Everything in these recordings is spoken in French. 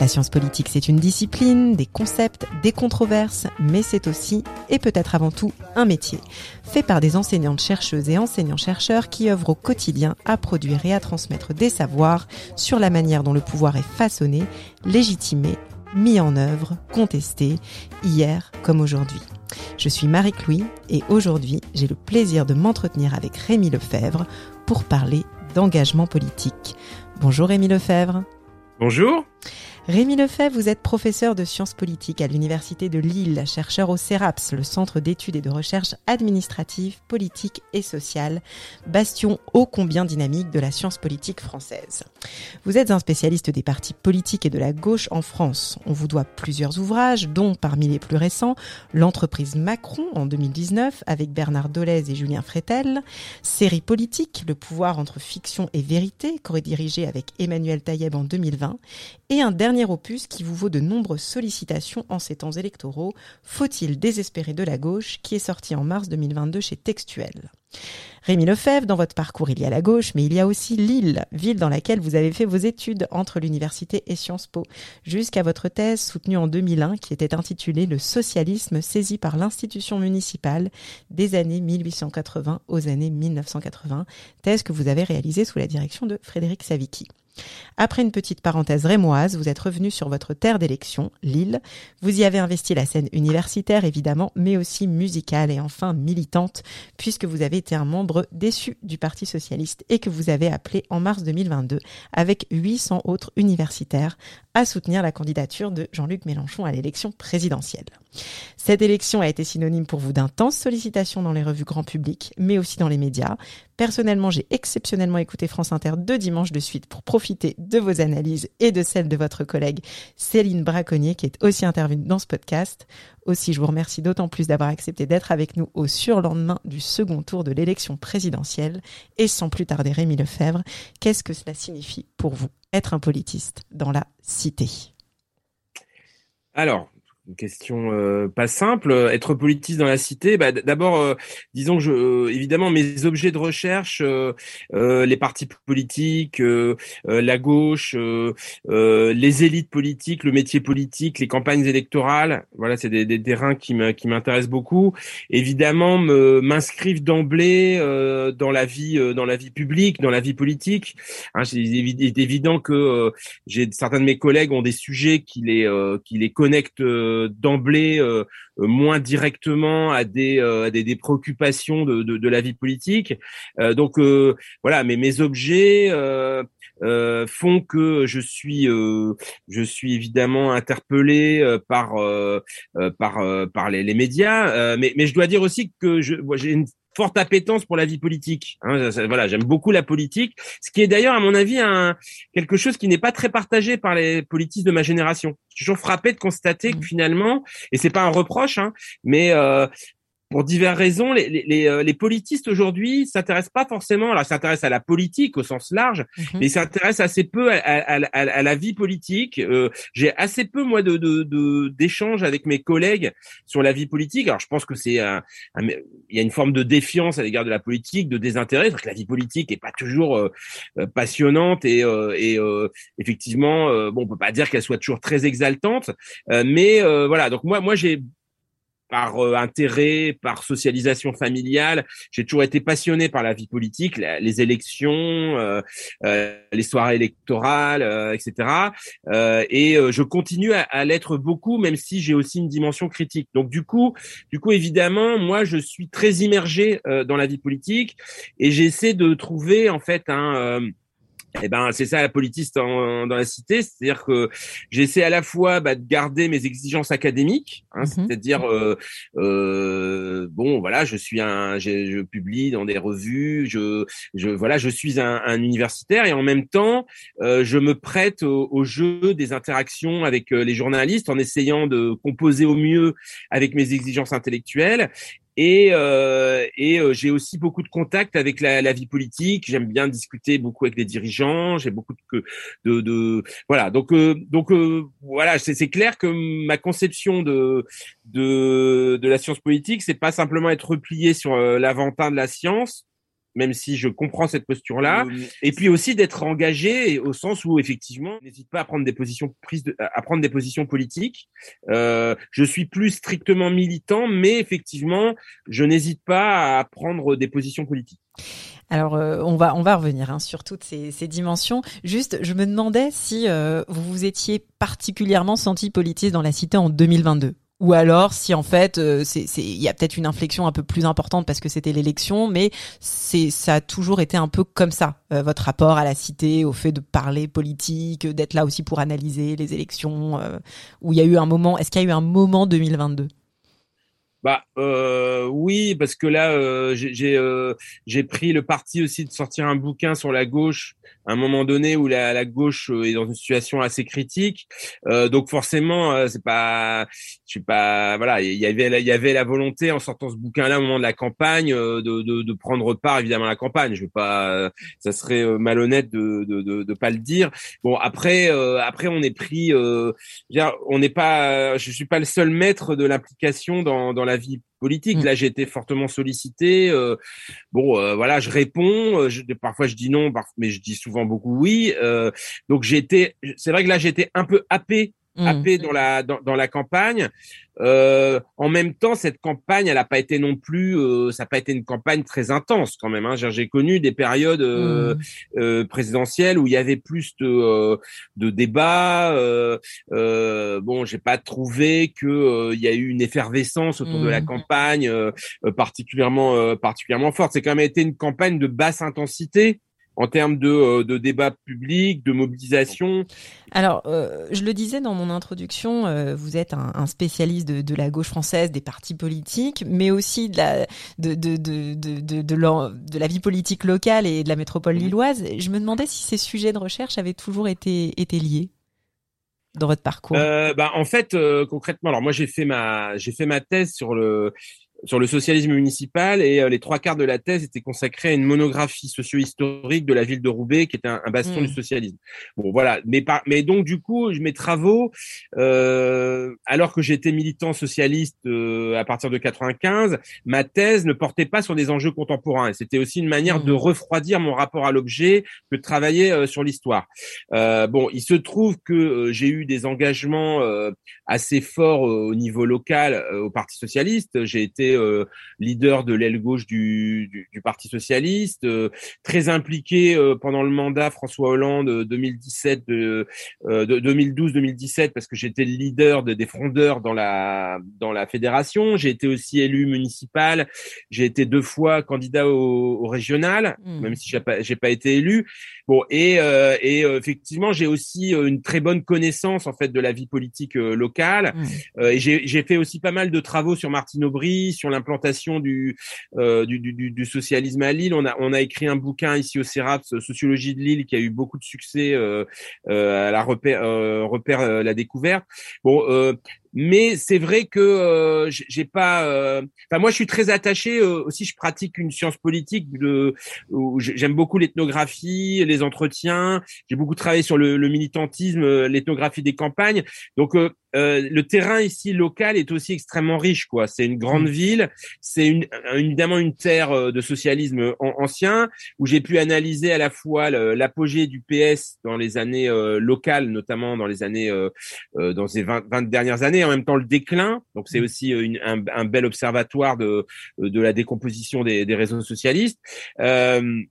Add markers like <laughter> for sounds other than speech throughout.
La science politique, c'est une discipline, des concepts, des controverses, mais c'est aussi, et peut-être avant tout, un métier, fait par des enseignantes chercheuses et enseignants-chercheurs qui œuvrent au quotidien à produire et à transmettre des savoirs sur la manière dont le pouvoir est façonné, légitimé, mis en œuvre, contesté, hier comme aujourd'hui. Je suis Marie-Louis et aujourd'hui, j'ai le plaisir de m'entretenir avec Rémi Lefebvre pour parler d'engagement politique. Bonjour Rémi Lefebvre. Bonjour. Rémi Lefebvre, vous êtes professeur de sciences politiques à l'Université de Lille, chercheur au CERAPS, le Centre d'études et de recherche administrative, politique et sociale, bastion ô combien dynamique de la science politique française. Vous êtes un spécialiste des partis politiques et de la gauche en France. On vous doit plusieurs ouvrages, dont parmi les plus récents, L'entreprise Macron en 2019 avec Bernard Dolez et Julien Frétel, Série politique, Le pouvoir entre fiction et vérité, co-dirigé avec Emmanuel Taïeb en 2020, et un dernier opus qui vous vaut de nombreuses sollicitations en ces temps électoraux, Faut-il désespérer de la gauche, qui est sorti en mars 2022 chez Textuel? Rémi Lefebvre, dans votre parcours, il y a la gauche, mais il y a aussi Lille, ville dans laquelle vous avez fait vos études entre l'université et Sciences Po, jusqu'à votre thèse soutenue en 2001 qui était intitulée Le socialisme saisi par l'institution municipale des années 1880 aux années 1980, thèse que vous avez réalisée sous la direction de Frédéric Savicki. Après une petite parenthèse rémoise, vous êtes revenu sur votre terre d'élection, Lille. Vous y avez investi la scène universitaire, évidemment, mais aussi musicale et enfin militante, puisque vous avez été un membre déçu du Parti socialiste et que vous avez appelé en mars 2022, avec 800 autres universitaires, à soutenir la candidature de Jean-Luc Mélenchon à l'élection présidentielle. Cette élection a été synonyme pour vous d'intenses sollicitations dans les revues grand public, mais aussi dans les médias. Personnellement, j'ai exceptionnellement écouté France Inter deux dimanches de suite pour profiter de vos analyses et de celles de votre collègue Céline Braconnier, qui est aussi intervenue dans ce podcast. Aussi, je vous remercie d'autant plus d'avoir accepté d'être avec nous au surlendemain du second tour de l'élection présidentielle. Et sans plus tarder, Rémi Lefebvre, qu'est-ce que cela signifie pour vous, être un politiste dans la cité? Alors, une question euh, pas simple. Être politiste dans la cité, bah, d'abord, euh, disons que je, euh, évidemment, mes objets de recherche, les partis politiques, la gauche, les élites politiques, le métier politique, les campagnes électorales, voilà, c'est des, des, terrains qui m'intéressent beaucoup. Évidemment, m'inscrivent d'emblée dans la vie, dans la vie publique, dans la vie politique. Hein, c'est évident que j'ai certains de mes collègues ont des sujets qui les qui les connectent d'emblée euh, moins directement à des, euh, à des, des, préoccupations de, de, de, la vie politique. Euh, donc voilà, mais mes objets font que je suis, je suis évidemment interpellé par, par, par les, les médias, mais, mais je dois dire aussi que j'ai une forte appétence pour la vie politique. Hein, voilà, j'aime beaucoup la politique, ce qui est d'ailleurs à mon avis un quelque chose qui n'est pas très partagé par les politistes de ma génération. Je suis toujours frappé de constater que mmh. finalement, et c'est pas un reproche, hein, mais euh, pour diverses raisons, les, les, euh, les, politistes aujourd'hui s'intéressent pas forcément, alors s'intéressent à la politique au sens large, mhm. mais s'intéressent assez peu à, à, à, à, la vie politique. Euh, J'ai assez peu moi de d'échanges de, avec mes collègues sur la vie politique. Alors je pense que c'est un, il y a une forme de défiance à l'égard de la politique, de désintérêt, parce que la vie politique est pas toujours euh, euh, passionnante et, et effectivement, bon, on peut pas dire qu'elle soit toujours très exaltante, mais voilà. Donc moi, moi j'ai par euh, intérêt, par socialisation familiale. J'ai toujours été passionné par la vie politique, les élections, euh, euh, les soirées électorales, etc. et je continue à, à l'être beaucoup, même si j'ai aussi une dimension critique. Donc du coup, du coup, évidemment, moi, je suis très immergé dans la vie politique et j'essaie de trouver en fait un Eh ben, c'est ça la politique dans la cité, c'est-à-dire que j'essaie à la fois bah, de garder mes exigences académiques, hein, mhm. c'est-à-dire euh, euh, bon, voilà, je suis un, je, publie dans des revues, je, je voilà, je suis un, un universitaire et en même temps, euh, je me prête au, au, jeu des interactions avec les journalistes en essayant de composer au mieux avec mes exigences intellectuelles et, euh, euh, j'ai aussi beaucoup de contacts avec la, vie politique. J'aime bien discuter beaucoup avec les dirigeants. J'ai beaucoup de, voilà. Donc euh, voilà, c'est clair que ma conception de de, la science politique, c'est pas simplement être replié sur l'aventin de la science, même si je comprends cette posture-là, et puis aussi d'être engagé au sens où effectivement, n'hésite pas à prendre des positions prises, à prendre des positions politiques. Euh, je suis plus strictement militant, mais effectivement, je n'hésite pas à prendre des positions politiques. Alors euh, on va on va revenir hein, sur toutes ces, ces, dimensions. Juste, je me demandais si euh, vous vous étiez particulièrement senti politiste dans la cité en 2022 ou alors si en fait euh, il y a peut-être une inflexion un peu plus importante parce que c'était l'élection mais ça a toujours été un peu comme ça euh, votre rapport à la cité au fait de parler politique d'être là aussi pour analyser les élections euh, où il y a eu un moment est-ce qu'il y a eu un moment 2022 bah euh, oui, parce que là, euh, euh, j'ai pris le parti aussi de sortir un bouquin sur la gauche un moment donné où la, la gauche est dans une situation assez critique. donc forcément, c'est pas, je suis pas, voilà, il y avait il y avait la volonté en sortant ce bouquin-là au moment de la campagne de, de, de, prendre part évidemment à la campagne. Je vais pas, ça serait malhonnête de, de, de, de pas le dire. Bon après après on est pris, on n'est pas, je suis pas le seul maître de l'implication dans dans la vie politique. Mm. Là, j'ai été fortement sollicité. Euh, bon, euh, voilà, je réponds. Euh, je, parfois, je dis non, mais je dis souvent beaucoup oui. donc, j'ai été. C'est vrai que là, j'étais un peu happé Mmh. happé dans la dans, dans la campagne. Euh, en même temps, cette campagne, elle n'a pas été non plus, euh, ça n'a pas été une campagne très intense quand même. Hein. J'ai connu des périodes euh, mmh. euh, présidentielles où il y avait plus de euh, de débats. Euh, bon, j'ai pas trouvé que il y a eu une effervescence autour de la mmh. campagne particulièrement particulièrement forte. C'est quand même été une campagne de basse intensité en termes de, euh, de débat public, de mobilisation Alors, euh, je le disais dans mon introduction, euh, vous êtes un, spécialiste de, de, la gauche française, des partis politiques, mais aussi de la, de, de, de, de, de, de, la vie politique locale et de la métropole mmh. lilloise. Je me demandais si ces sujets de recherche avaient toujours été, été liés dans votre parcours euh, bah, en fait concrètement alors moi j'ai fait ma j'ai fait ma thèse sur le sur le socialisme municipal et euh, les trois quarts de la thèse étaient consacrés à une monographie socio-historique de la ville de Roubaix qui était un, bastion du mmh. socialisme. Bon voilà, mais par, mais donc du coup mes travaux, euh, alors que j'étais militant socialiste euh, à partir de 95, ma thèse ne portait pas sur des enjeux contemporains. C'était aussi une manière de mmh. refroidir mon rapport à l'objet que de travailler euh, sur l'histoire. bon, il se trouve que j'ai eu des engagements assez forts au niveau local au Parti socialiste. J'ai été euh, leader de l'aile gauche du, du, Parti socialiste, euh, très impliqué euh, pendant le mandat François Hollande 2017 de, 2012-2017 parce que j'étais le leader de, des frondeurs dans la dans la fédération. J'ai été aussi élu municipal. J'ai été deux fois candidat au, régional, mmh. même si j'ai pas j'ai pas été élu. Bon et et effectivement j'ai aussi une très bonne connaissance en fait de la vie politique locale. Mmh. et j'ai fait aussi pas mal de travaux sur Martine Aubry, sur l'implantation du, euh, du, du, du, socialisme à Lille. On a, on a écrit un bouquin ici au CERAPS, Sociologie de Lille, qui a eu beaucoup de succès euh, euh, à la repère, euh, repère euh, la découverte. Bon, euh, mais c'est vrai que euh, j'ai pas. Euh, enfin, moi, je suis très attaché euh, aussi. Je pratique une science politique de. J'aime beaucoup l'ethnographie, les entretiens. J'ai beaucoup travaillé sur le, le militantisme, l'ethnographie des campagnes. Donc, le terrain ici local est aussi extrêmement riche. Quoi. C'est une grande mmh. ville. C'est une, évidemment une terre de socialisme ancien où j'ai pu analyser à la fois l'apogée du PS dans les années locales, notamment dans les années dans ces 20, 20 dernières années en même temps le déclin. Donc c'est mm. aussi euh, un, bel observatoire de, de la décomposition des, réseaux socialistes. Euh,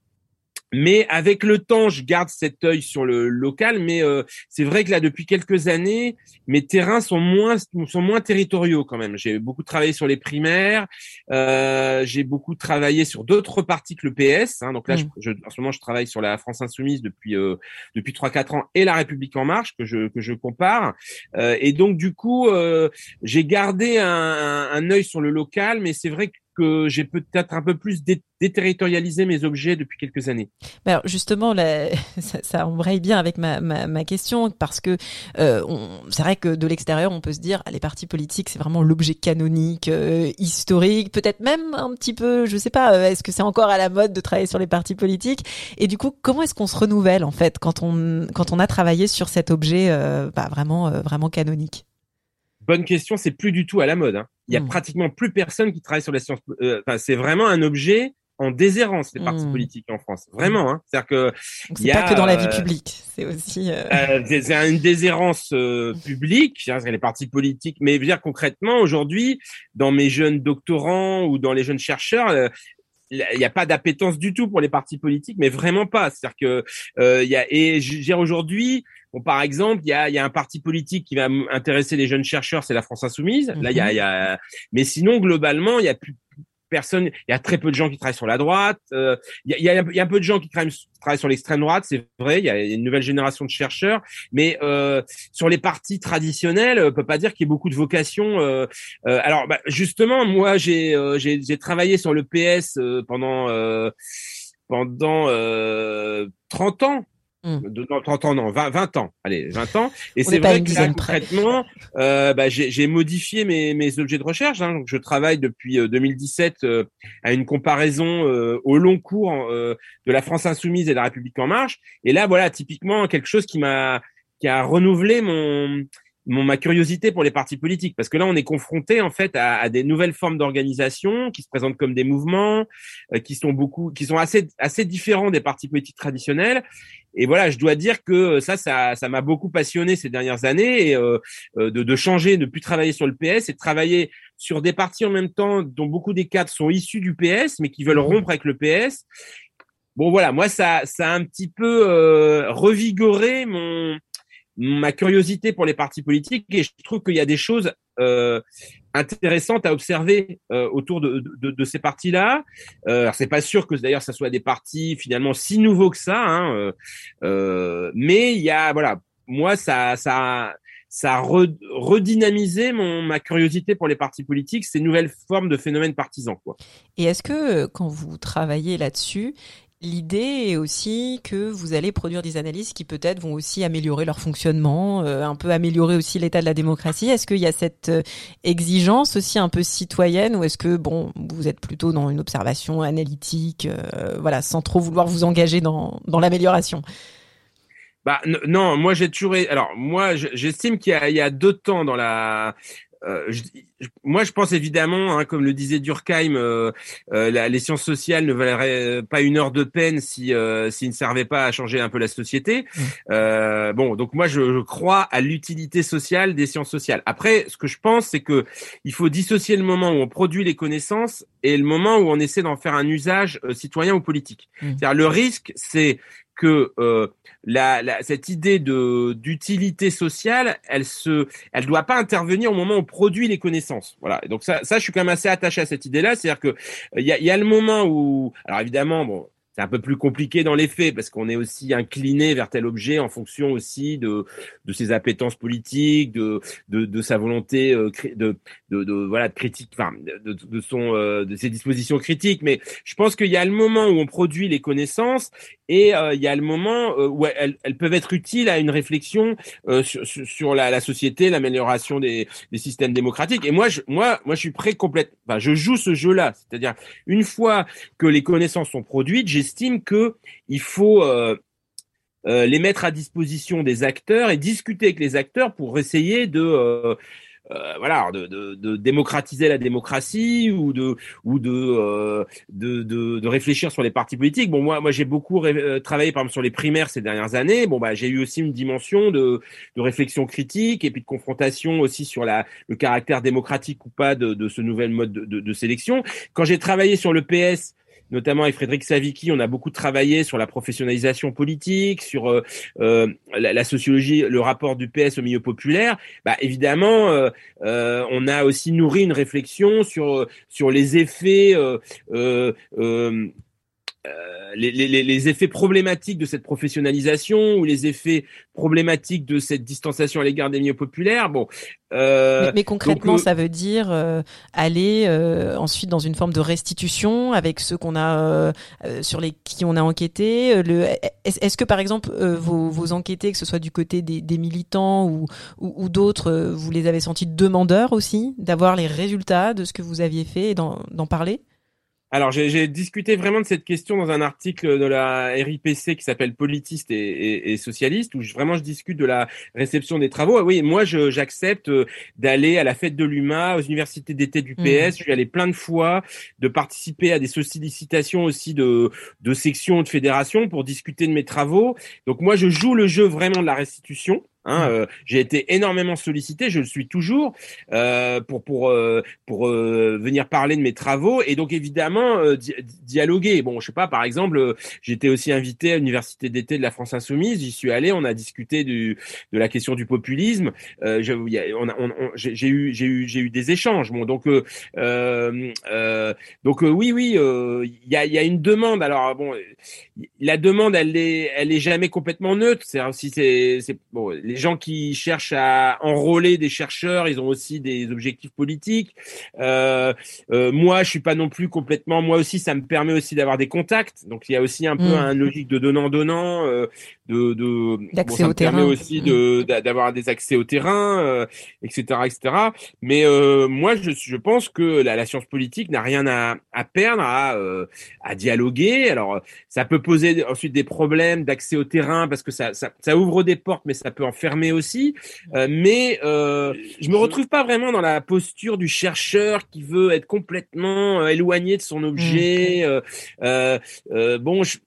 mais avec le temps, je garde cet œil sur le local. Mais euh, c'est vrai que là, depuis quelques années, mes terrains sont moins sont moins territoriaux quand même. J'ai beaucoup travaillé sur les primaires. Euh, j'ai beaucoup travaillé sur d'autres partis que le PS. Hein. donc là, mmh. je, en ce moment, je travaille sur la France insoumise depuis euh, depuis trois quatre ans et la République en marche que je que je compare. Euh, et donc du coup, euh, j'ai gardé un, un œil sur le local, mais c'est vrai que que j'ai peut-être un peu plus déterritorialisé mes objets depuis quelques années. Alors justement, <laughs> ça, ça, embraye bien avec ma, ma, ma question parce que euh, c'est vrai que de l'extérieur, on peut se dire ah, les partis politiques, c'est vraiment l'objet canonique, euh, historique, peut-être même un petit peu, je sais pas, euh, est-ce que c'est encore à la mode de travailler sur les partis politiques? Et du coup, comment est-ce qu'on se renouvelle en fait quand on quand on a travaillé sur cet objet bah, vraiment vraiment canonique? Bonne question, c'est plus du tout à la mode. Hein. Il y a hmm. pratiquement plus personne qui travaille sur la science. Euh, enfin, c'est vraiment un objet en déshérence les partis hmm. politiques en France. Vraiment, hein. C'est-à-dire que c'est pas que dans la vie euh, publique, c'est aussi. Euh... euh c'est une déshérence publique. Les partis politiques, mais je veux dire concrètement aujourd'hui, dans mes jeunes doctorants ou dans les jeunes chercheurs, il n'y a pas d'appétence du tout pour les partis politiques, mais vraiment pas. C'est-à-dire que euh, il y a et dire aujourd'hui, bon par exemple, il y a, y a un parti politique qui va intéresser les jeunes chercheurs, c'est la France Insoumise. Là, il y a, y a, mais sinon globalement, il y a plus personne, il y a très peu de gens qui travaillent sur la droite. Euh, il, y a, y a, un peu de gens qui travaillent, sur l'extrême droite, c'est vrai. Il y a une nouvelle génération de chercheurs, mais euh, sur les partis traditionnels, on peut pas dire qu'il y ait beaucoup de vocations. Euh, euh alors, bah, justement, moi, j'ai euh, j'ai travaillé sur le PS euh, pendant pendant 30 ans. Mmh. De, non, 30 ans, non, 20, 20 ans. Allez, 20 ans. Et c'est vrai que là, concrètement, euh, bah, j'ai modifié mes, mes objets de recherche. Hein. Donc, je travaille depuis 2017 euh, euh, à une comparaison euh, au long cours de la France insoumise et de la République en marche. Et là, voilà, typiquement quelque chose qui m'a qui a renouvelé mon mon, ma curiosité pour les partis politiques, parce que là, on est confronté en fait à, à des nouvelles formes d'organisation qui se présentent comme des mouvements, euh, qui sont beaucoup, qui sont assez assez différents des partis politiques traditionnels. Et voilà, je dois dire que ça, ça, ça m'a beaucoup passionné ces dernières années, et, euh, euh de, de changer, de plus travailler sur le PS et de travailler sur des partis en même temps dont beaucoup des cadres sont issus du PS, mais qui veulent mmh. rompre avec le PS. Bon voilà, moi ça, ça a un petit peu euh, revigoré mon ma curiosité pour les partis politiques et je trouve qu'il y a des choses euh, intéressantes à observer euh, autour de, de, de, ces partis-là. Euh, c'est pas sûr que d'ailleurs ça soit des partis finalement si nouveaux que ça, hein, euh, euh mais il y a voilà, moi ça ça ça a redynamisé mon, ma curiosité pour les partis politiques, ces nouvelles formes de phénomènes partisans. Quoi. Et est-ce que quand vous travaillez là-dessus, L'idée est aussi que vous allez produire des analyses qui peut-être vont aussi améliorer leur fonctionnement, euh, un peu améliorer aussi l'état de la démocratie. Est-ce qu'il y a cette euh, exigence aussi un peu citoyenne ou est-ce que bon, vous êtes plutôt dans une observation analytique, euh, voilà, sans trop vouloir vous engager dans, dans l'amélioration? Bah non, moi j'ai toujours alors moi j'estime qu'il y, y, a deux temps dans la euh, je, moi, je pense évidemment, hein, comme le disait Durkheim, euh, euh les sciences sociales ne valeraient pas une heure de peine si euh, s'ils ne servaient pas à changer un peu la société. Mmh. bon, donc moi, je, je crois à l'utilité sociale des sciences sociales. Après, ce que je pense, c'est que il faut dissocier le moment où on produit les connaissances et le moment où on essaie d'en faire un usage citoyen ou politique. Mmh. C'est-à-dire le risque, c'est que euh, la, la, cette idée de d'utilité sociale, elle se, elle doit pas intervenir au moment où on produit les connaissances. Voilà. Donc ça, ça, je suis quand même assez attaché à cette idée-là, c'est-à-dire que il y a, y a le moment où, alors évidemment, bon, c'est un peu plus compliqué dans les faits parce qu'on est aussi incliné vers tel objet en fonction aussi de de ses appétences politiques, de de, sa volonté euh, de, de, voilà de critique, enfin de, de son euh, de ses dispositions critiques. Mais je pense qu'il y a le moment où on produit les connaissances et euh, il y a le moment où elles, peuvent être utiles à une réflexion sur, la, société, l'amélioration des, des systèmes démocratiques. Et moi, je, moi, moi, je suis prêt complètement. Enfin, je joue ce jeu-là, c'est-à-dire une fois que les connaissances sont produites, j'estime que il faut euh, euh, les mettre à disposition des acteurs et discuter avec les acteurs pour essayer de euh, voilà de, démocratiser la démocratie ou de ou de, de, réfléchir sur les partis politiques. Bon moi moi j'ai beaucoup travaillé par exemple sur les primaires ces dernières années. Bon bah j'ai eu aussi une dimension de, de réflexion critique et puis de confrontation aussi sur la le caractère démocratique ou pas de, ce nouvel mode de, de sélection. Quand j'ai travaillé sur le PS notamment avec Frédéric Savicki, on a beaucoup travaillé sur la professionnalisation politique, sur euh, euh, la, sociologie, le rapport du PS au milieu populaire. Bah, évidemment, on a aussi nourri une réflexion sur sur les effets euh, les, les, les, effets problématiques de cette professionnalisation ou les effets problématiques de cette distanciation à l'égard des milieux populaires. Bon, euh, mais, concrètement, euh, ça veut dire aller ensuite dans une forme de restitution avec ceux qu'on a sur les qui on a enquêté. Le, est-ce que par exemple vos, vos enquêtés, que ce soit du côté des, des militants ou, ou, ou d'autres, vous les avez sentis demandeurs aussi d'avoir les résultats de ce que vous aviez fait et d'en parler? Alors, j'ai discuté vraiment de cette question dans un article de la RIPC qui s'appelle Politiste et, et, et, socialiste, où je, vraiment je discute de la réception des travaux. Oui, moi, j'accepte euh, d'aller à la fête de l'UMA, aux universités d'été du PS. Mmh. Je suis allé plein de fois, de participer à des sollicitations aussi de, de sections, de fédérations pour discuter de mes travaux. Donc moi, je joue le jeu vraiment de la restitution. Hein, euh, j'ai été énormément sollicité, je le suis toujours euh, pour pour euh, pour venir parler de mes travaux et donc évidemment dialoguer. Bon, je sais pas, par exemple, j'étais aussi invité à l'université d'été de la France insoumise, j'y suis allé, on a discuté du de la question du populisme. j'ai eu j'ai eu j'ai eu des échanges. Bon, donc donc oui oui, il y a il y a une demande. Alors bon, la demande elle est elle est jamais complètement neutre. C'est c'est c'est bon les gens qui cherchent à enrôler des chercheurs, ils ont aussi des objectifs politiques. Euh, euh, moi, je suis pas non plus complètement. Moi aussi, ça me permet aussi d'avoir des contacts. Donc, il y a aussi un peu mm. un logique de donnant-donnant, euh, de, de bon, ça me permet aussi de mm. d'avoir des accès au terrain, etc., etc. Mais moi, je, je pense que la, la science politique n'a rien à, à perdre à, à dialoguer. Alors, ça peut poser ensuite des problèmes d'accès au terrain parce que ça, ça, ça ouvre des portes, mais ça peut en fermé aussi. Euh, mais euh, je me retrouve pas vraiment dans la posture du chercheur qui veut être complètement euh, éloigné de son objet. Mmh. bon, je,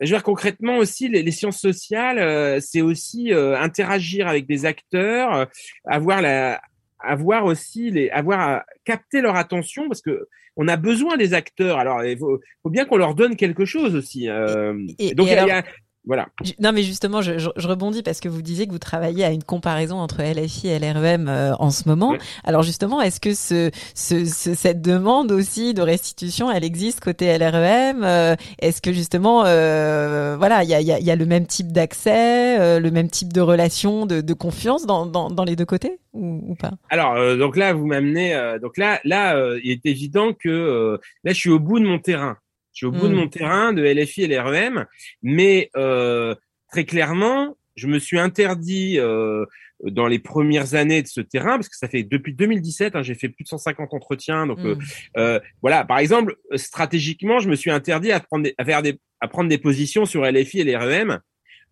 je veux dire concrètement aussi, les, sciences sociales, c'est aussi interagir avec des acteurs, avoir la, avoir aussi les, avoir capter leur attention parce que on a besoin des acteurs. Alors, il faut, bien qu'on leur donne quelque chose aussi. donc, il y a, voilà. Non, mais justement, je, je, rebondis parce que vous disiez que vous travaillez à une comparaison entre LFI et LREM euh, en ce moment. Alors justement, est-ce que ce, ce, cette demande aussi de restitution, elle existe côté LREM euh, Est-ce que justement, euh, voilà, il y a, y, a, y a, le même type d'accès, le même type de relation, de, de confiance dans, dans, dans, les deux côtés ou, ou pas? Alors donc là, vous m'amenez. donc là, là, il est évident que là, je suis au bout de mon terrain. Je suis au bout de hmm. mon terrain de LFI et l'REM, mais euh, très clairement, je me suis interdit euh, dans les premières années de ce terrain, parce que ça fait depuis 2017, hein, j'ai fait plus de 150 entretiens. Donc euh, hmm. euh, voilà, par exemple, stratégiquement, je me suis interdit à prendre des, à faire des, à prendre des positions sur LFI et l'REM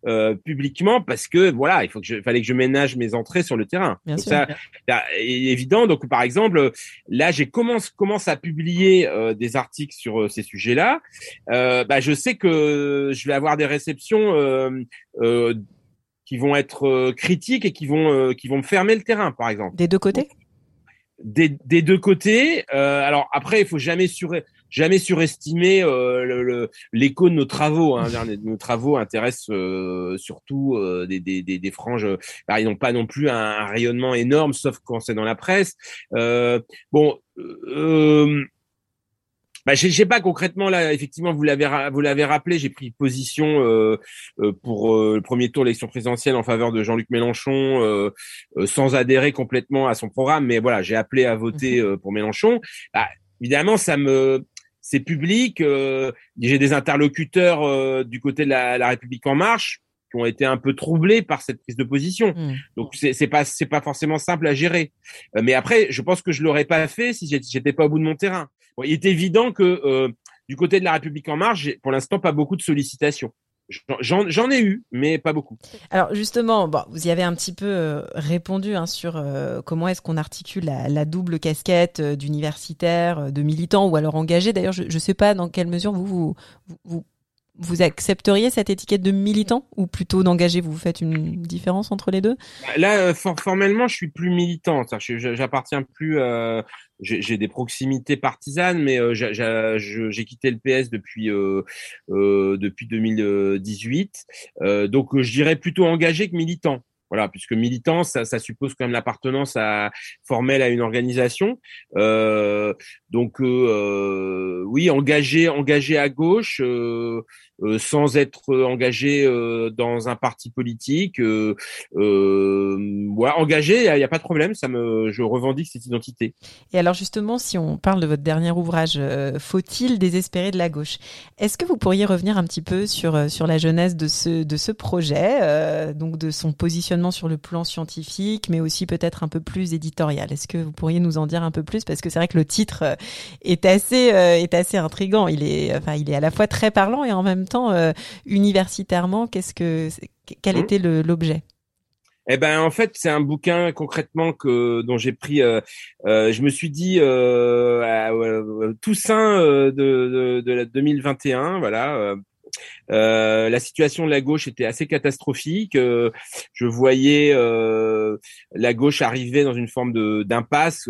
euh, publiquement parce que voilà, il faut que je, fallait que je ménage mes entrées sur le terrain. Bien sûr. ça est évident. Donc par exemple, là j'ai commence commence à publier euh, des articles sur euh, ces sujets-là. bah, je sais que je vais avoir des réceptions qui vont être critiques et qui vont qui vont me fermer le terrain, par exemple. Des deux côtés? Des, des, deux côtés. alors après, il faut jamais sur, jamais surestimer euh, l'écho de nos travaux. Hein. Nos travaux intéressent euh, surtout euh, des, des, des, des, franges. Bah, ils n'ont pas non plus un, rayonnement énorme, sauf quand c'est dans la presse. bon. Bah, je sais pas concrètement là. Effectivement, vous l'avez vous l'avez rappelé. J'ai pris position pour le premier tour de l'élection présidentielle en faveur de Jean-Luc Mélenchon, sans adhérer complètement à son programme. Mais voilà, j'ai appelé à voter mmh pour Mélenchon. Bah, évidemment, ça me c'est public. Euh, j'ai des interlocuteurs euh, du côté de la, la, République en marche qui ont été un peu troublés par cette prise de position. Hmm. Donc c'est pas c'est pas forcément simple à gérer. Euh, mais après, je pense que je l'aurais pas fait si j'étais pas au bout de mon terrain. il est évident que du côté de la République en marche, pour l'instant pas beaucoup de sollicitations. J'en ai eu, mais pas beaucoup. Alors justement, vous y avez un petit peu euh, répondu hein, sur euh, comment est-ce qu'on articule la, la, double casquette euh, d'universitaire, de militant ou alors engagé. D'ailleurs, je ne sais pas dans quelle mesure vous, vous, vous vous accepteriez cette étiquette de militant ou plutôt d'engagé Vous faites une différence entre les deux? Là, formellement, je suis plus militant. J'appartiens plus. Euh, j'ai des proximités partisanes, mais euh, j'ai quitté le PS depuis euh, euh, depuis 2018. donc, je dirais plutôt engagé que militant. Voilà, puisque militant, ça, suppose quand même l'appartenance à formelle à une organisation. Euh, donc euh, oui, engagé, engagé à gauche, euh, euh, sans être engagé euh, dans un parti politique. Euh, voilà, engagé, il n'y a, pas de problème. Ça me, je revendique cette identité. Et alors justement, si on parle de votre dernier ouvrage, faut-il désespérer de la gauche? Est-ce que vous pourriez revenir un petit peu sur sur la jeunesse de ce de ce projet, donc de son positionnement sur le plan scientifique, mais aussi peut-être un peu plus éditorial? Est-ce que vous pourriez nous en dire un peu plus? Parce que c'est vrai que le titre est assez est assez intrigant. Il est enfin il est à la fois très parlant et en même temps, euh, universitairement, qu'est-ce que, quel mmh. était l'objet? Eh ben en fait c'est un bouquin concrètement que dont j'ai pris. Euh, euh, je me suis dit euh, Toussaint de, de, de 2021, voilà, la situation de la gauche était assez catastrophique. Euh, je voyais euh, la gauche arriver dans une forme de d'impasse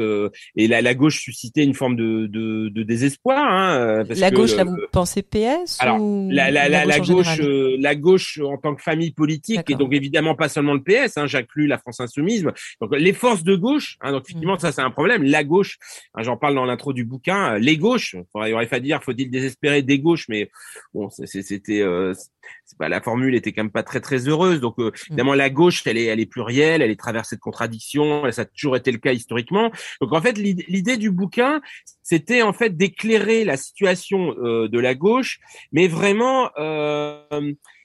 et la, la, gauche suscitait une forme de, de, de désespoir. Hein, la gauche, là, vous pensez PS Alors, ou la, la, la, la gauche, la gauche en tant que famille politique et donc évidemment pas seulement le PS. Hein, J'inclus la France insoumise. Donc les forces de gauche. Hein, donc effectivement, mmh. ça c'est un problème. La gauche, hein, j'en parle dans l'intro du bouquin. Les gauches, il aurait fallu dire, faut-il désespérer des gauches, mais bon, c'était euh, pas la formule était quand même pas très très heureuse. Donc euh, mm. évidemment la gauche, elle est elle est plurielle, elle est traversée de contradictions. Ça a toujours été le cas historiquement. Donc en fait l'idée du bouquin, c'était en fait d'éclairer la situation euh, de la gauche, mais vraiment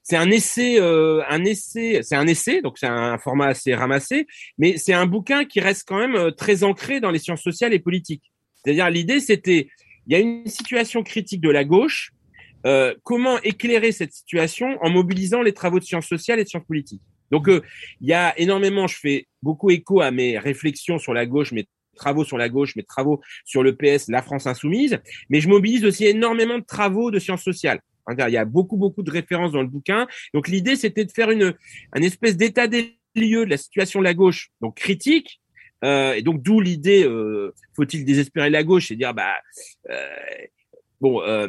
c'est un essai, un essai, c'est un essai, donc c'est un format assez ramassé, mais c'est un bouquin qui reste quand même très ancré dans les sciences sociales et politiques. C'est-à-dire l'idée, c'était, il y a une situation critique de la gauche, euh, comment éclairer cette situation en mobilisant les travaux de sciences sociales et de sciences politiques? Donc, euh, il y a énormément, je fais beaucoup écho à mes réflexions sur la gauche, mes travaux sur la gauche, mes travaux sur le PS, la France insoumise, mais je mobilise aussi énormément de travaux de sciences sociales. Il y a beaucoup, beaucoup de références dans le bouquin. Donc, l'idée, c'était de faire une, un espèce d'état des lieux de la situation de la gauche, donc critique, euh, et donc d'où l'idée, euh, faut-il désespérer la gauche et dire, bah, euh, bon, euh,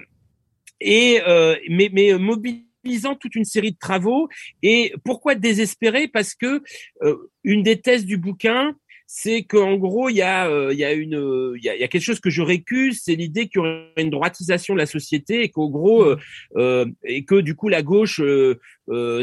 et euh, mais, mais mobilisant toute une série de travaux. Et pourquoi désespérer? Parce que euh, une des thèses du bouquin, c'est qu'en gros, il y a, euh, il y a une, il y a, il y a quelque chose que je récuse, c'est l'idée qu'il y aurait une droitisation de la société et qu'au gros, euh, euh et que du coup la gauche euh,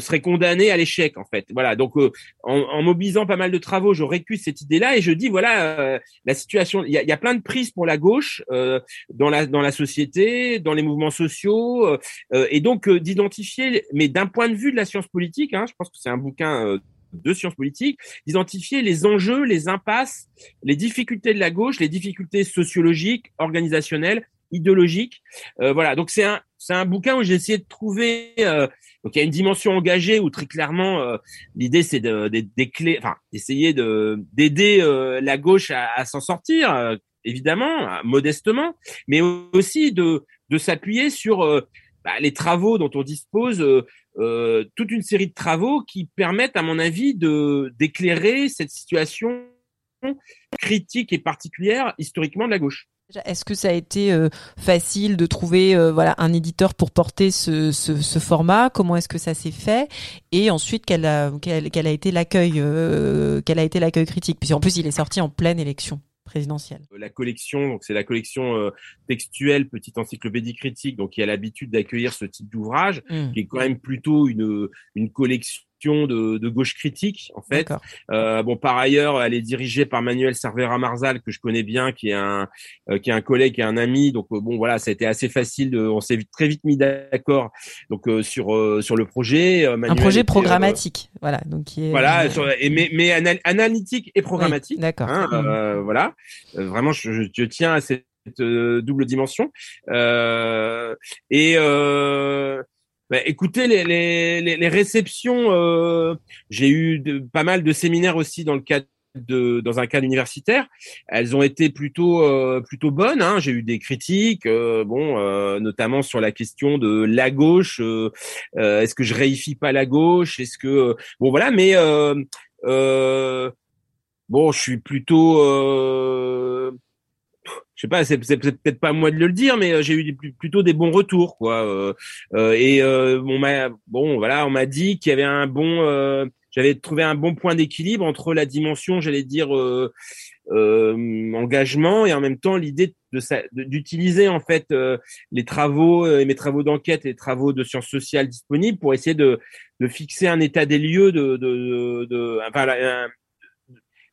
serait condamnée à l'échec en fait. Voilà. Donc, en, en, mobilisant pas mal de travaux, je récuse cette idée-là et je dis voilà, la situation, il y a, il y a plein de prises pour la gauche dans la dans la société, dans les mouvements sociaux, et donc d'identifier, mais d'un point de vue de la science politique, hein, je pense que c'est un bouquin de sciences politiques, d'identifier les enjeux, les impasses, les difficultés de la gauche, les difficultés sociologiques, organisationnelles, idéologiques. Euh, voilà, donc c'est un c'est un bouquin où j'ai essayé de trouver euh, donc il y a une dimension engagée où très clairement euh, l'idée c'est de, des clés, enfin d'essayer de d'aider la gauche à, s'en sortir évidemment modestement, mais aussi de de s'appuyer sur bah, les travaux dont on dispose euh, toute une série de travaux qui permettent, à mon avis, de d'éclairer cette situation critique et particulière historiquement de la gauche. Est-ce que ça a été euh, facile de trouver euh, voilà un éditeur pour porter ce, ce, ce format? Comment est-ce que ça s'est fait? Et ensuite, quel a, quel, a été l'accueil quel a été l'accueil critique? Puisqu'en plus, il est sorti en pleine élection présidentielle. La collection, donc c'est la collection euh, textuelle Petite Encyclopédie Critique, donc qui a l'habitude d'accueillir ce type d'ouvrage, mmh. qui est quand même plutôt une, une collection de, de, gauche critique en fait. Euh, bon, par ailleurs, elle est dirigée par Manuel Cervera Marzal que je connais bien, qui est un euh, qui est un collègue et un ami. Donc euh, bon, voilà, ça a été assez facile. De, on s'est très vite mis d'accord donc euh, sur sur le projet. un projet programmatique, voilà. Donc qui est, voilà, sur, et, mais, mais analytique et programmatique. D'accord. Hein, mmh. voilà, vraiment, je, je, tiens à cette double dimension. et bah, écoutez, les, les, les réceptions, euh, j'ai eu de, pas mal de séminaires aussi dans le cadre de dans un cadre universitaire, elles ont été plutôt euh, plutôt bonnes. Hein. J'ai eu des critiques, euh, bon, euh, notamment sur la question de la gauche. Est-ce que je réifie pas la gauche? Est-ce que bon voilà, mais bon, je suis plutôt je sais pas, c'est peut-être pas à moi de le dire, mais j'ai eu plutôt des bons retours, quoi. et on m'a, bon, voilà, on m'a dit qu'il y avait un bon, j'avais trouvé un bon point d'équilibre entre la dimension, j'allais dire, euh, euh, engagement et en même temps l'idée de d'utiliser en fait euh, les travaux et mes travaux d'enquête et les travaux de sciences sociales disponibles pour essayer de, de fixer un état des lieux de, de, de,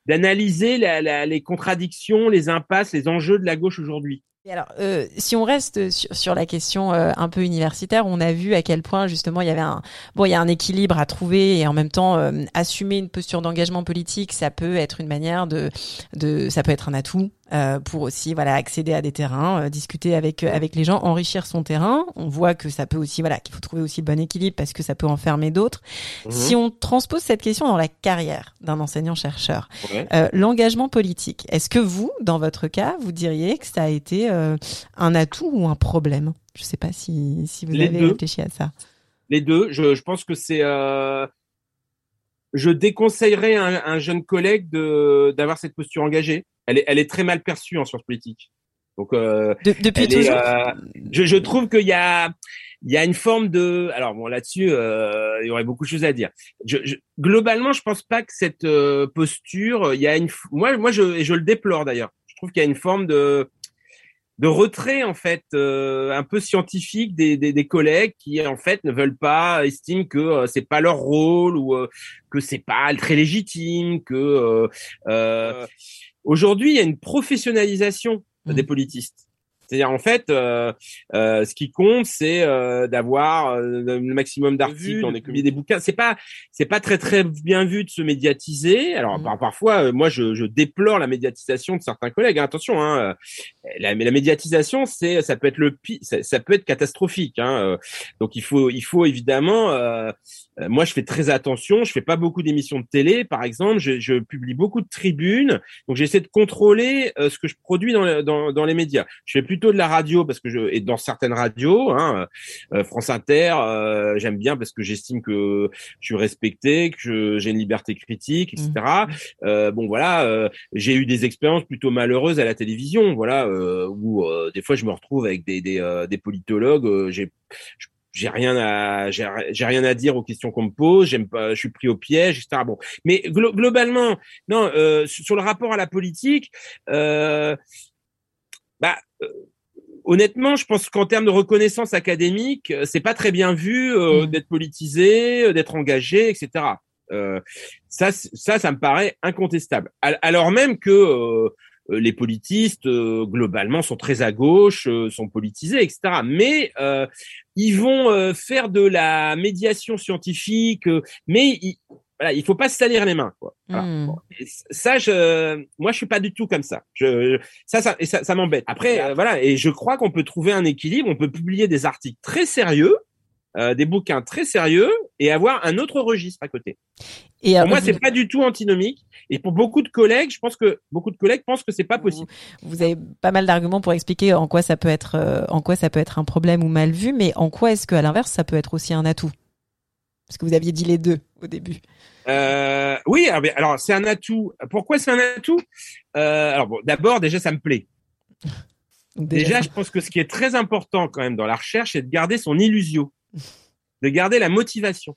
d'analyser les contradictions, les impasses, les enjeux de la gauche aujourd'hui. alors, euh, si on reste sur, sur la question euh, un peu universitaire, on a vu à quel point justement il y avait un bon, il y a un équilibre à trouver et en même temps euh, assumer une posture d'engagement politique, ça peut être une manière de, de, ça peut être un atout euh, pour aussi voilà accéder à des terrains, euh, discuter avec euh, avec les gens, enrichir son terrain. On voit que ça peut aussi voilà qu'il faut trouver aussi le bon équilibre parce que ça peut enfermer d'autres. Mhm. Si on transpose cette question dans la carrière d'un enseignant chercheur, l'engagement politique, est-ce que vous, dans votre cas, vous diriez que ça a été un atout ou un problème? Je sais pas si si vous avez réfléchi à ça. Les deux. Je, je pense que c'est je déconseillerais à un, un jeune collègue d'avoir cette posture engagée elle est, elle est très mal perçue en sciences politiques. Donc euh, depuis toujours. Euh, je, je, trouve qu'il y a il y a une forme de alors bon là-dessus euh, il y aurait beaucoup de choses à dire. Je, je, globalement, je pense pas que cette euh, posture, il y a une moi moi je et je le déplore d'ailleurs. Je trouve qu'il y a une forme de de retrait en fait euh, un peu scientifique des, des, des, collègues qui en fait ne veulent pas estiment que c'est pas leur rôle ou que c'est pas très légitime que Aujourd'hui, il y a une professionnalisation des mmh. politistes. C'est-à-dire en fait, euh, euh, ce qui compte, c'est euh, d'avoir le maximum d'articles, on est des bouquins. C'est pas, c'est pas très très bien vu de se médiatiser. Alors mmh. parfois, moi, je, je, déplore la médiatisation de certains collègues. Hein, attention, hein, la, la médiatisation, c'est, ça peut être le pire, ça, peut être catastrophique. Hein, donc il faut, il faut évidemment euh, moi, je fais très attention. Je fais pas beaucoup d'émissions de télé, par exemple. Je, je, publie beaucoup de tribunes. Donc, j'essaie de contrôler euh, ce que je produis dans, dans, dans, les médias. Je fais plutôt de la radio parce que je et dans certaines radios, hein, euh, France Inter, j'aime bien parce que j'estime que je suis respecté, que j'ai une liberté critique, etc. Mmh. bon, voilà. j'ai eu des expériences plutôt malheureuses à la télévision, voilà, où des fois je me retrouve avec des des, des politologues. j'ai j'ai rien à j'ai rien à dire aux questions qu'on me pose j'aime pas je suis pris au piège etc bon mais globalement non euh, sur le rapport à la politique euh, bah euh, honnêtement je pense qu'en termes de reconnaissance académique euh, c'est pas très bien vu euh, mmh. d'être politisé d'être engagé etc ça ça ça me paraît incontestable alors même que euh, les politistes globalement sont très à gauche, sont politisés, etc. Mais ils vont faire de la médiation scientifique, mais il, voilà, il faut pas se salir les mains. Quoi. Hmm. Ça, je, moi, je suis pas du tout comme ça. Je, ça, ça, et ça, ça m'embête. Après, voilà, et je crois qu'on peut trouver un équilibre. On peut publier des articles très sérieux, des bouquins très sérieux, et avoir un autre registre à côté. Et pour moi, c'est pas du tout antinomique. Et pour beaucoup de collègues, je pense que beaucoup de collègues pensent que c'est pas possible. Vous avez pas mal d'arguments pour expliquer en quoi ça peut être, euh, en quoi ça peut être un problème ou mal vu, mais en quoi est-ce que, à l'inverse, ça peut être aussi un atout? Parce que vous aviez dit les deux au début. Euh, oui, ah, alors c'est un atout. Pourquoi c'est un atout? Euh, Alors bon, d'abord, déjà, ça me plaît. déjà, déjà, je pense que ce qui est très important quand même dans la recherche, c'est de garder son illusion, <laughs> de garder la motivation.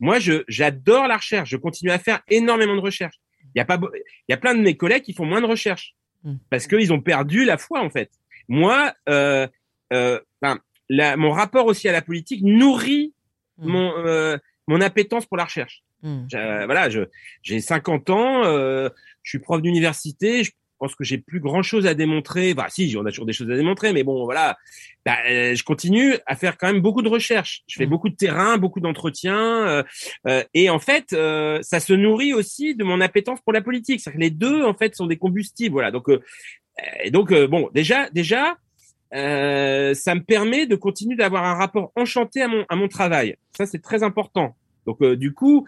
Moi, je j'adore la recherche. Je continue à faire énormément de recherches. Il y a pas, il y a plein de mes collègues qui font moins de recherches hmm. parce qu'ils ont perdu la foi en fait. Moi, euh, ben, la, mon rapport aussi à la politique nourrit hmm. mon euh, mon appétence pour la recherche. Hmm. voilà, je j'ai 50 ans, euh, je suis prof d'université, je pense que j'ai plus grand chose à démontrer. Bah si, on a toujours des choses à démontrer, mais bon, voilà. Bah, euh, je continue à faire quand même beaucoup de recherches. Je fais mmh. beaucoup de terrain, beaucoup d'entretiens, euh, euh, et en fait, ça se nourrit aussi de mon appétence pour la politique. C'est que les deux, en fait, sont des combustibles. Voilà. Donc, et donc, bon, déjà, déjà. ça me permet de continuer d'avoir un rapport enchanté à mon à mon travail. Ça c'est très important. Donc du coup,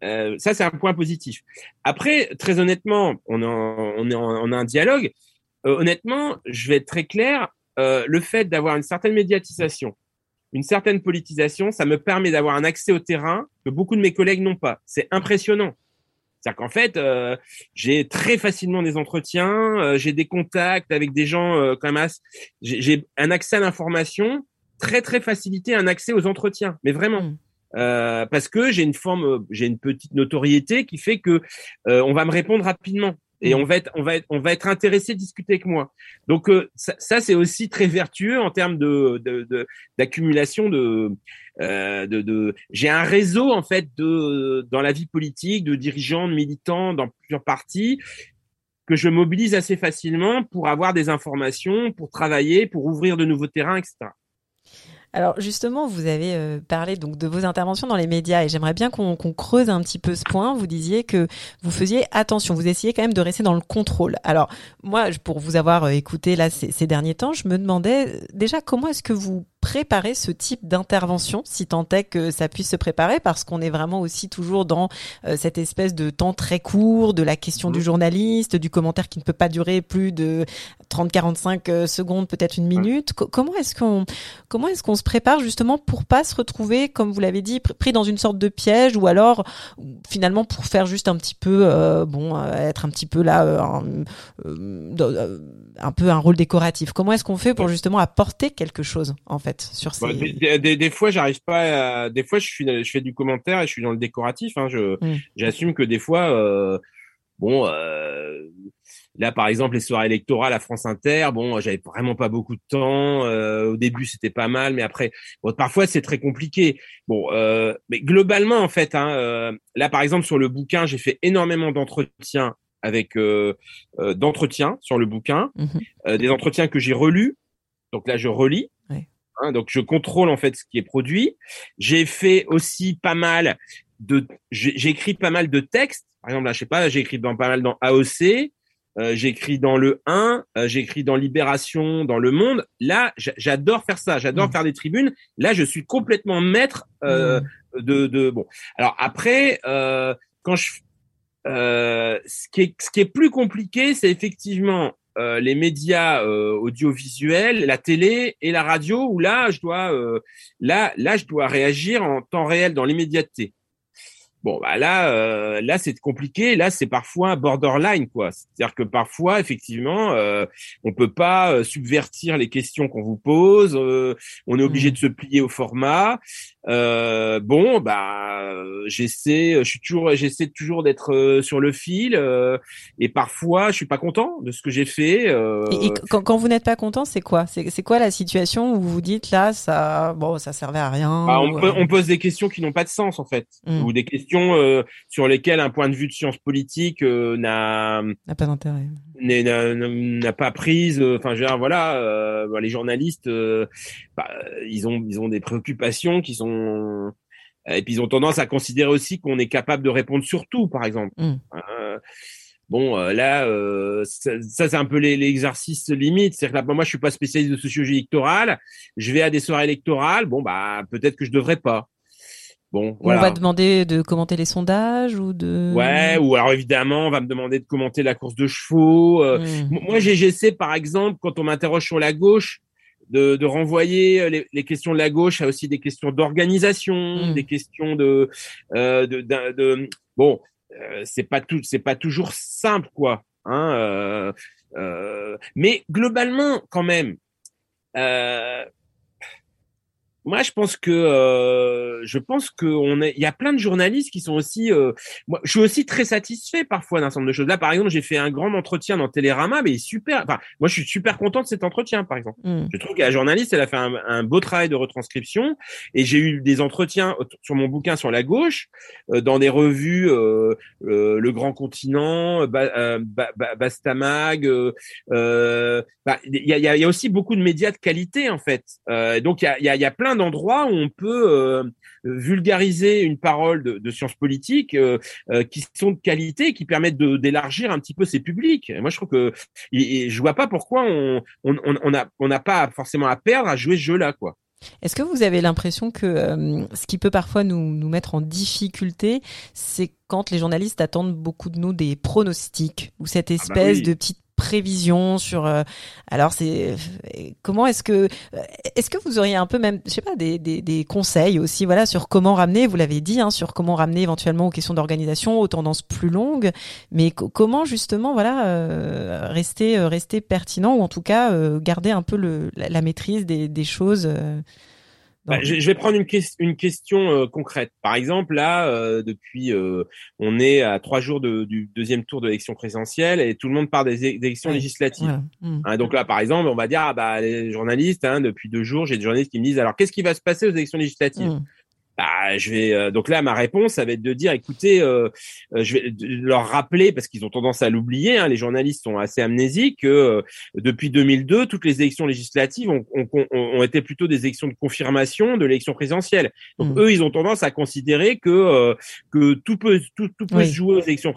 ça, c'est un point positif. Après, très honnêtement, on, on, est on a un dialogue. honnêtement, je vais être très clair. le fait d'avoir une certaine médiatisation, une certaine politisation, ça me permet d'avoir un accès au terrain que beaucoup de mes collègues n'ont pas. C'est impressionnant. C'est-à-dire qu'en fait, euh, j'ai très facilement des entretiens, euh, j'ai des contacts avec des gens euh, quand même. J'ai un accès à l'information très très facilité, un accès aux entretiens, mais vraiment. Mmh. parce que j'ai une forme, j'ai une petite notoriété qui fait que on va me répondre rapidement et mmh. on va être on va être on va être intéressé à discuter avec moi. Donc euh, ça, ça c'est aussi très vertueux en termes de d'accumulation de, euh, de, de, j'ai un réseau en fait de dans la vie politique de dirigeants, de militants dans plusieurs partis que je mobilise assez facilement pour avoir des informations, pour travailler, pour ouvrir de nouveaux terrains, etc. Alors justement, vous avez euh, parlé donc de vos interventions dans les médias et j'aimerais bien qu'on creuse un petit peu ce point. Vous disiez que vous faisiez attention, vous essayez quand même de rester dans le contrôle. Alors moi, pour vous avoir euh, écouté là ces, ces derniers temps, je me demandais déjà comment est-ce que vous préparer ce type d'intervention, si tant est que ça puisse se préparer, parce qu'on est vraiment aussi toujours dans euh, cette espèce de temps très court, de la question du mmh. journaliste, du commentaire qui ne peut pas durer plus de 30-45 euh, secondes, peut-être une minute. comment est-ce qu'on comment est-ce qu'on se prépare justement pour pas se retrouver, comme vous l'avez dit, pris dans une sorte de piège, ou alors finalement pour faire juste un petit peu, euh, bon, être un petit peu là, un, un peu un rôle décoratif. Comment est-ce qu'on fait pour justement apporter quelque chose en fait? Sur bah, des, fois, j'arrive pas. À... Des fois, je suis, je fais du commentaire et je suis dans le décoratif. Hein. Je, mm. j'assume que des fois, euh, bon, euh, là, par exemple, les soirées électorales à France Inter, bon, j'avais vraiment pas beaucoup de temps. Euh, au début, c'était pas mal, mais après, bon, parfois, c'est très compliqué. Bon, mais globalement, en fait, hein, là, par exemple, sur le bouquin, j'ai fait énormément d'entretiens avec euh, d'entretiens sur le bouquin, mm-hmm. des entretiens que j'ai relus. Donc là, je relis. Hein, donc je contrôle en fait ce qui est produit. J'ai fait aussi pas mal de, j'ai écrit pas mal de textes. Par exemple, là, je sais pas, j'ai écrit dans pas mal dans AOC, euh, j'ai écrit dans le 1, euh, j'ai écrit dans Libération, dans Le Monde. Là, j'adore faire ça, j'adore mmh. faire des tribunes. Là, je suis complètement maître euh, mmh. de, de bon. Alors après, euh, quand je euh, ce qui est ce qui est plus compliqué, c'est effectivement euh, les médias euh, audiovisuels, la télé et la radio, où là, je dois, euh, là, là, je dois réagir en temps réel dans l'immédiateté. Bon, bah là, là c'est compliqué. Là, c'est parfois borderline, quoi. C'est-à-dire que parfois, effectivement, on peut pas subvertir les questions qu'on vous pose. On est obligé mmh. de se plier au format. Euh, bon, bah, j'essaie, je suis toujours, j'essaie toujours d'être sur le fil. et parfois, je suis pas content de ce que j'ai fait. Et, quand, quand, vous n'êtes pas content, c'est quoi? C'est quoi la situation où vous vous dites là, ça, bon, ça servait à rien. Bah, on, on, pose des questions qui n'ont pas de sens en fait, mmh. ou des questions euh, sur lesquelles un point de vue de science politique euh, n'a pas d'intérêt n'a pas prise euh, enfin je veux dire, voilà bah, les journalistes bah, ils ont ils ont des préoccupations qui sont et puis ils ont tendance à considérer aussi qu'on est capable de répondre sur tout par exemple mmh. Bon, là, ça, c'est un peu l'exercice limite. C'est-à-dire que moi, je suis pas spécialiste de sociologie électorale. Je vais à des soirées électorales. Bon, bah, peut-être que je devrais pas. Bon, On va demander de commenter les sondages ou de. Ouais, ou alors évidemment, on va me demander de commenter la course de chevaux. Euh, hmm. Moi, j'essaie, par exemple, quand on m'interroge sur la gauche, de, de renvoyer euh, les, les, questions de la gauche à aussi des questions d'organisation, hmm. des questions de, euh, de, de, bon, euh, c'est pas tout, c'est pas toujours simple, quoi. Hein, euh, euh, mais globalement, quand même. Euh, moi, je pense que euh, je pense qu'on est. Il y a plein de journalistes qui sont aussi. Euh, moi, je suis aussi très satisfait parfois d'un certain nombre de choses. Là, par exemple, j'ai fait un grand entretien dans Télérama, mais super. Enfin, moi, je suis super content de cet entretien, par exemple. Mm. Je trouve que la journaliste, elle a fait un, beau travail de retranscription, et j'ai eu des entretiens sur mon bouquin sur la gauche, euh, dans des revues, euh, euh, Le Grand Continent, ba, ba, Bastamag. Bah, il y, a, y, a, aussi beaucoup de médias de qualité en fait. donc il y a, y, a, y a plein d'endroits où on peut euh, vulgariser une parole de, de sciences politiques euh, euh, qui sont de qualité, qui permettent d'élargir un petit peu ces publics. moi, je trouve que et, je vois pas pourquoi on on n'a on, on pas forcément à perdre à jouer ce jeu-là, quoi. Est-ce que vous avez l'impression que euh, ce qui peut parfois nous, nous mettre en difficulté, c'est quand les journalistes attendent beaucoup de nous des pronostics ou cette ah bah espèce de petite prévision sur euh, alors c'est comment est-ce que est-ce que vous auriez un peu même je sais pas des, des, des conseils aussi voilà sur comment ramener vous l'avez dit hein, sur comment ramener éventuellement aux questions d'organisation aux tendances plus longues mais comment justement voilà euh, rester rester pertinent ou en tout cas garder un peu le la, maîtrise des, des choses bah, je, vais prendre une, une question euh, concrète. Par exemple, là, euh, depuis, euh, on est à trois jours de, du deuxième tour de l'élection présidentielle et tout le monde parle des, élections législatives. Mmh. Hein, donc là, par exemple, on va dire, ah, bah, les journalistes, hein, depuis deux jours, j'ai des journalistes qui me disent, alors qu'est-ce qui va se passer aux élections législatives? Mmh. Bah, je vais euh, donc là ma réponse ça va être de dire écoutez euh, euh, je vais leur rappeler parce qu'ils ont tendance à l'oublier hein, les journalistes sont assez amnésiques que depuis 2002 toutes les élections législatives ont, ont, ont, été plutôt des élections de confirmation de l'élection présidentielle. Donc mmh. eux ils ont tendance à considérer que que tout peut tout, tout peut se jouer aux élections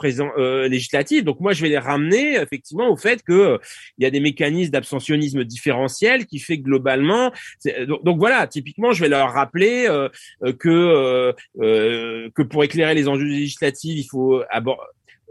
législatives. Donc moi je vais les ramener effectivement au fait que il y a des mécanismes d'abstentionnisme différentiel qui fait que globalement donc, donc, voilà typiquement je vais leur rappeler que que euh, euh, que pour éclairer les enjeux législatifs, il faut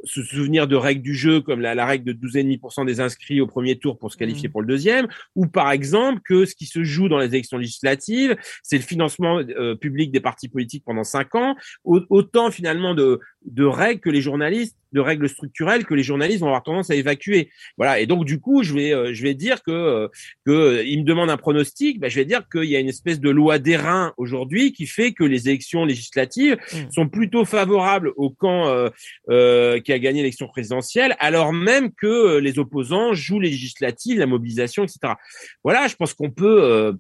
se souvenir de règles du jeu comme la, règle de 12,5% des inscrits au premier tour pour se qualifier mmh. pour le deuxième, ou par exemple que ce qui se joue dans les élections législatives, c'est le financement euh, public des partis politiques pendant cinq ans, autant finalement de, de règles que les journalistes de règles structurelles que les journalistes vont avoir tendance à évacuer. Voilà. Et donc du coup, je vais euh, je vais dire que euh, que euh, il me demande un pronostic. Ben, je vais dire qu'il y a une espèce de loi d'airain aujourd'hui qui fait que les élections législatives mmh. sont plutôt favorables au camp qui a gagné l'élection présidentielle, alors même que les opposants jouent les législatives, la mobilisation, etc. Voilà. Je pense qu'on peut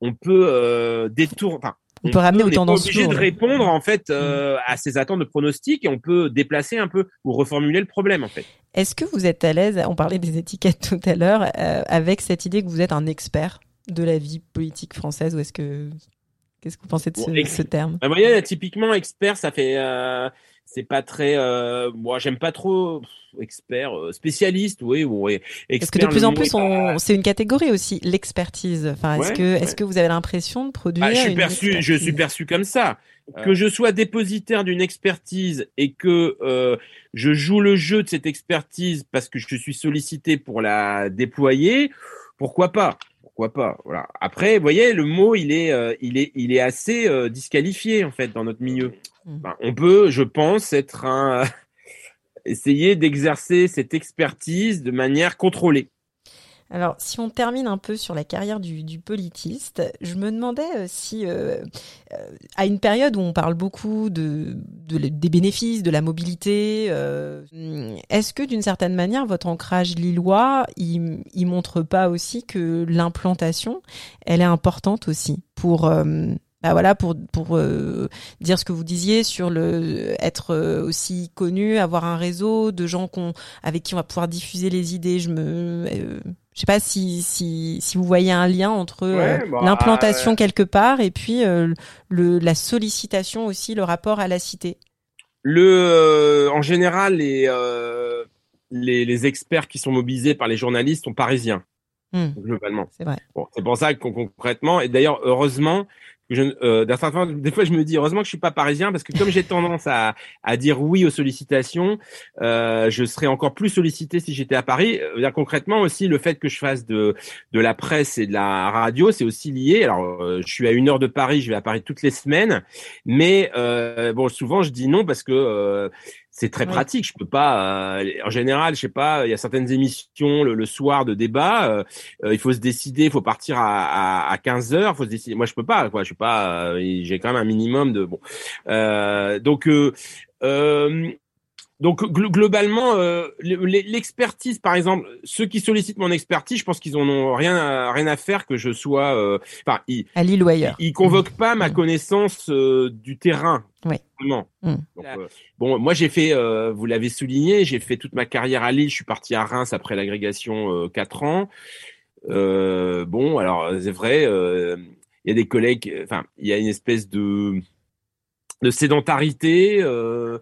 on peut détourner. Enfin, on, peut ramener aux tendances. On est obligé de répondre en fait euh, mm. à ces attentes de pronostics et on peut déplacer un peu ou reformuler le problème en fait. Est-ce que vous êtes à l'aise On parlait des étiquettes <laughs> tout à l'heure euh, avec cette idée que vous êtes un expert de la vie politique française ou est-ce que qu'est-ce que vous pensez de ce, terme? Bah, Vous voyez, typiquement expert, ça fait euh, c'est pas très euh, moi j'aime pas trop expert euh, spécialiste oui oui parce que de plus en plus c'est une catégorie aussi l'expertise. Enfin est-ce que est-ce que vous avez l'impression de produire bah, je suis perçu je suis perçu comme ça. Euh. que je sois dépositaire d'une expertise et que euh, je joue le jeu de cette expertise parce que je suis sollicité pour la déployer pourquoi pas? Pourquoi pas voilà après vous voyez le mot il est euh, il est il est assez disqualifié en fait dans notre milieu Mm. Ben, on peut, je pense, être un <laughs> essayer d'exercer cette expertise de manière contrôlée. Alors, si on termine un peu sur la carrière du, politiste, je me demandais euh, si, euh, euh, à une période où on parle beaucoup de, des bénéfices, de la mobilité, est-ce que d'une certaine manière, votre ancrage lillois, il, il montre pas aussi que l'implantation, elle est importante aussi pour bah voilà pour pour euh, dire ce que vous disiez sur le être euh, aussi connu, avoir un réseau de gens qu'on avec qui on va pouvoir diffuser les idées. Je me euh, je sais pas si si si vous voyez un lien entre bah, l'implantation quelque part et puis le la sollicitation aussi, le rapport à la cité. Le en général les les, les experts qui sont mobilisés par les journalistes sont parisiens. Hmm. globalement. C'est vrai. Bon, c'est pour ça que concrètement, et d'ailleurs heureusement, euh, des fois, je me dis heureusement que je suis pas parisien parce que comme j'ai tendance à, à dire oui aux sollicitations, euh, je serais encore plus sollicité si j'étais à Paris. Euh, concrètement aussi, le fait que je fasse de de la presse et de la radio, c'est aussi lié. Alors, euh, je suis à une heure de Paris, je vais à Paris toutes les semaines, mais euh, bon, souvent je dis non parce que c'est très pratique. Je peux pas. Euh, en général, je sais pas. Il y a certaines émissions le, soir de débat. Euh, euh, il faut se décider. Il faut partir à, à, à 15 heures. Faut se décider. Moi, je peux pas. Quoi. Je suis pas. J'ai quand même un minimum de bon. donc. Donc globalement, l'expertise, par exemple, ceux qui sollicitent mon expertise, je pense qu'ils en ont rien à, rien à faire que je sois. Enfin, ils, à Lille ou ailleurs. Ils, convoquent pas ma mmh. connaissance du terrain. Oui. Mmh. Euh, bon, moi j'ai fait, euh, vous l'avez souligné, j'ai fait toute ma carrière à Lille. Je suis parti à Reims après l'agrégation euh, 4 ans. Euh, bon, alors c'est vrai, il y a des collègues, enfin, il y a une espèce de de sédentarité. Euh,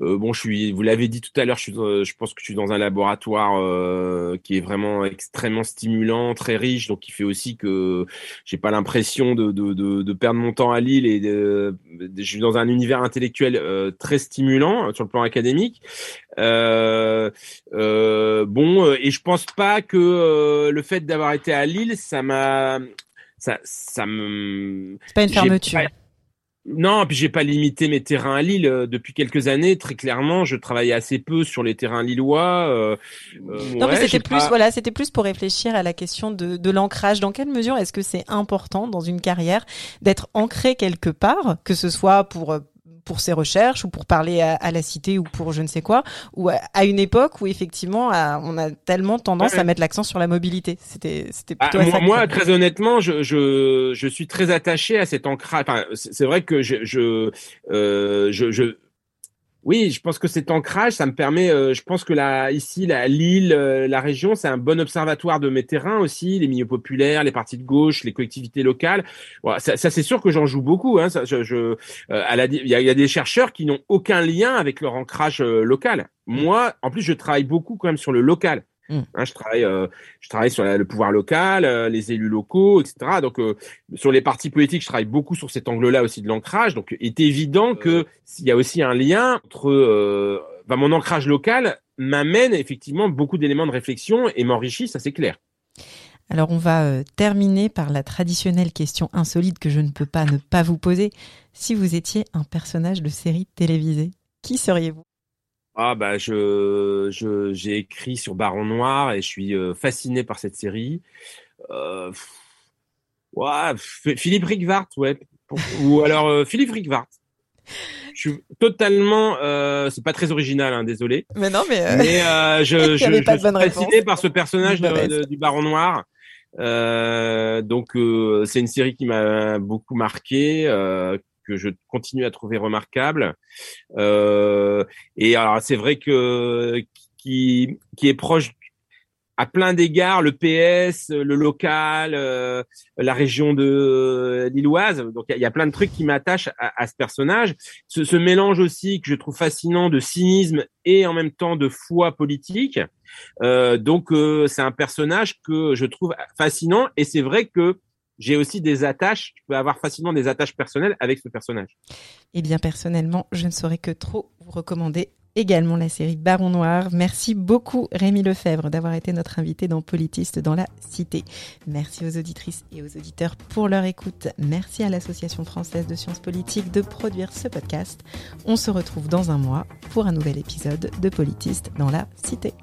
euh, bon, je suis, vous l'avez dit tout à l'heure, je, suis, euh, je pense que je suis dans un laboratoire euh, qui est vraiment extrêmement stimulant, très riche, donc qui fait aussi que j'ai pas l'impression de, de, de, de, perdre mon temps à Lille et de, je suis dans un univers intellectuel euh, très stimulant sur le plan académique. bon, et je pense pas que le fait d'avoir été à Lille, ça m'a, ça, ça me. C'est pas une fermeture. Non, puis j'ai pas limité mes terrains à Lille euh, depuis quelques années. Très clairement, je travaillais assez peu sur les terrains lillois. Euh, euh non, mais c'était plus, voilà, c'était plus pour réfléchir à la question de, de l'ancrage. Dans quelle mesure est-ce que c'est important dans une carrière d'être ancré quelque part, que ce soit pour pour ses recherches ou pour parler à, la cité ou pour je ne sais quoi, ou à, une époque où effectivement on a tellement tendance à mettre l'accent sur la mobilité. C'était c'était plutôt ah, moi, très honnêtement, je, je je suis très attaché à cet ancrage. Enfin, c'est vrai que je je, euh, je je oui, je pense que cet ancrage, ça me permet. Euh, je pense que là, ici, la Lille, euh, la région, c'est un bon observatoire de mes terrains aussi, les milieux populaires, les partis de gauche, les collectivités locales. Voilà, ça, ça c'est sûr que j'en joue beaucoup. Hein, ça, je, je euh, à la, il y a, y a, des chercheurs qui n'ont aucun lien avec leur ancrage local. Mmh. Moi, en plus, je travaille beaucoup quand même sur le local. Mmh. Hein, je travaille, euh, je travaille sur le pouvoir local, euh, les élus locaux, etc. Donc euh, sur les partis politiques, je travaille beaucoup sur cet angle-là aussi de l'ancrage. Donc il est évident que s'il y a aussi un lien entre mon ancrage local m'amène effectivement beaucoup d'éléments de réflexion et m'enrichit, ça c'est clair. Alors on va terminer par la traditionnelle question insolite que je ne peux pas ne pas vous poser. Si vous étiez un personnage de série télévisée, qui seriez-vous? Ah bah je je j'ai écrit sur Baron Noir et je suis euh, fasciné par cette série. Euh, ouais, Philippe Rigvart, ouais, ou alors euh, Philippe Rigvart. Je suis totalement, euh, c'est pas très original, hein, désolé. Mais non, mais, euh, mais euh, je, <laughs> je, je suis fasciné par ce personnage de, du Baron Noir. donc c'est une série qui m'a beaucoup marqué, que je continue à trouver remarquable. Euh, et alors c'est vrai que qui qui est proche à plein d'égards le PS, le local, euh, la région de Lilloise. Donc il y, a plein de trucs qui m'attachent à, ce personnage. Ce, ce, mélange aussi que je trouve fascinant de cynisme et en même temps de foi politique. Euh, donc euh, c'est un personnage que je trouve fascinant et c'est vrai que j'ai aussi des attaches, je peux avoir facilement des attaches personnelles avec ce personnage. Eh bien, personnellement, je ne saurais que trop vous recommander également la série Baron Noir. Merci beaucoup Rémi Lefebvre d'avoir été notre invité dans Politiste dans la Cité. Merci aux auditrices et aux auditeurs pour leur écoute. Merci à l'Association française de sciences politiques de produire ce podcast. On se retrouve dans un mois pour un nouvel épisode de Politiste dans la Cité.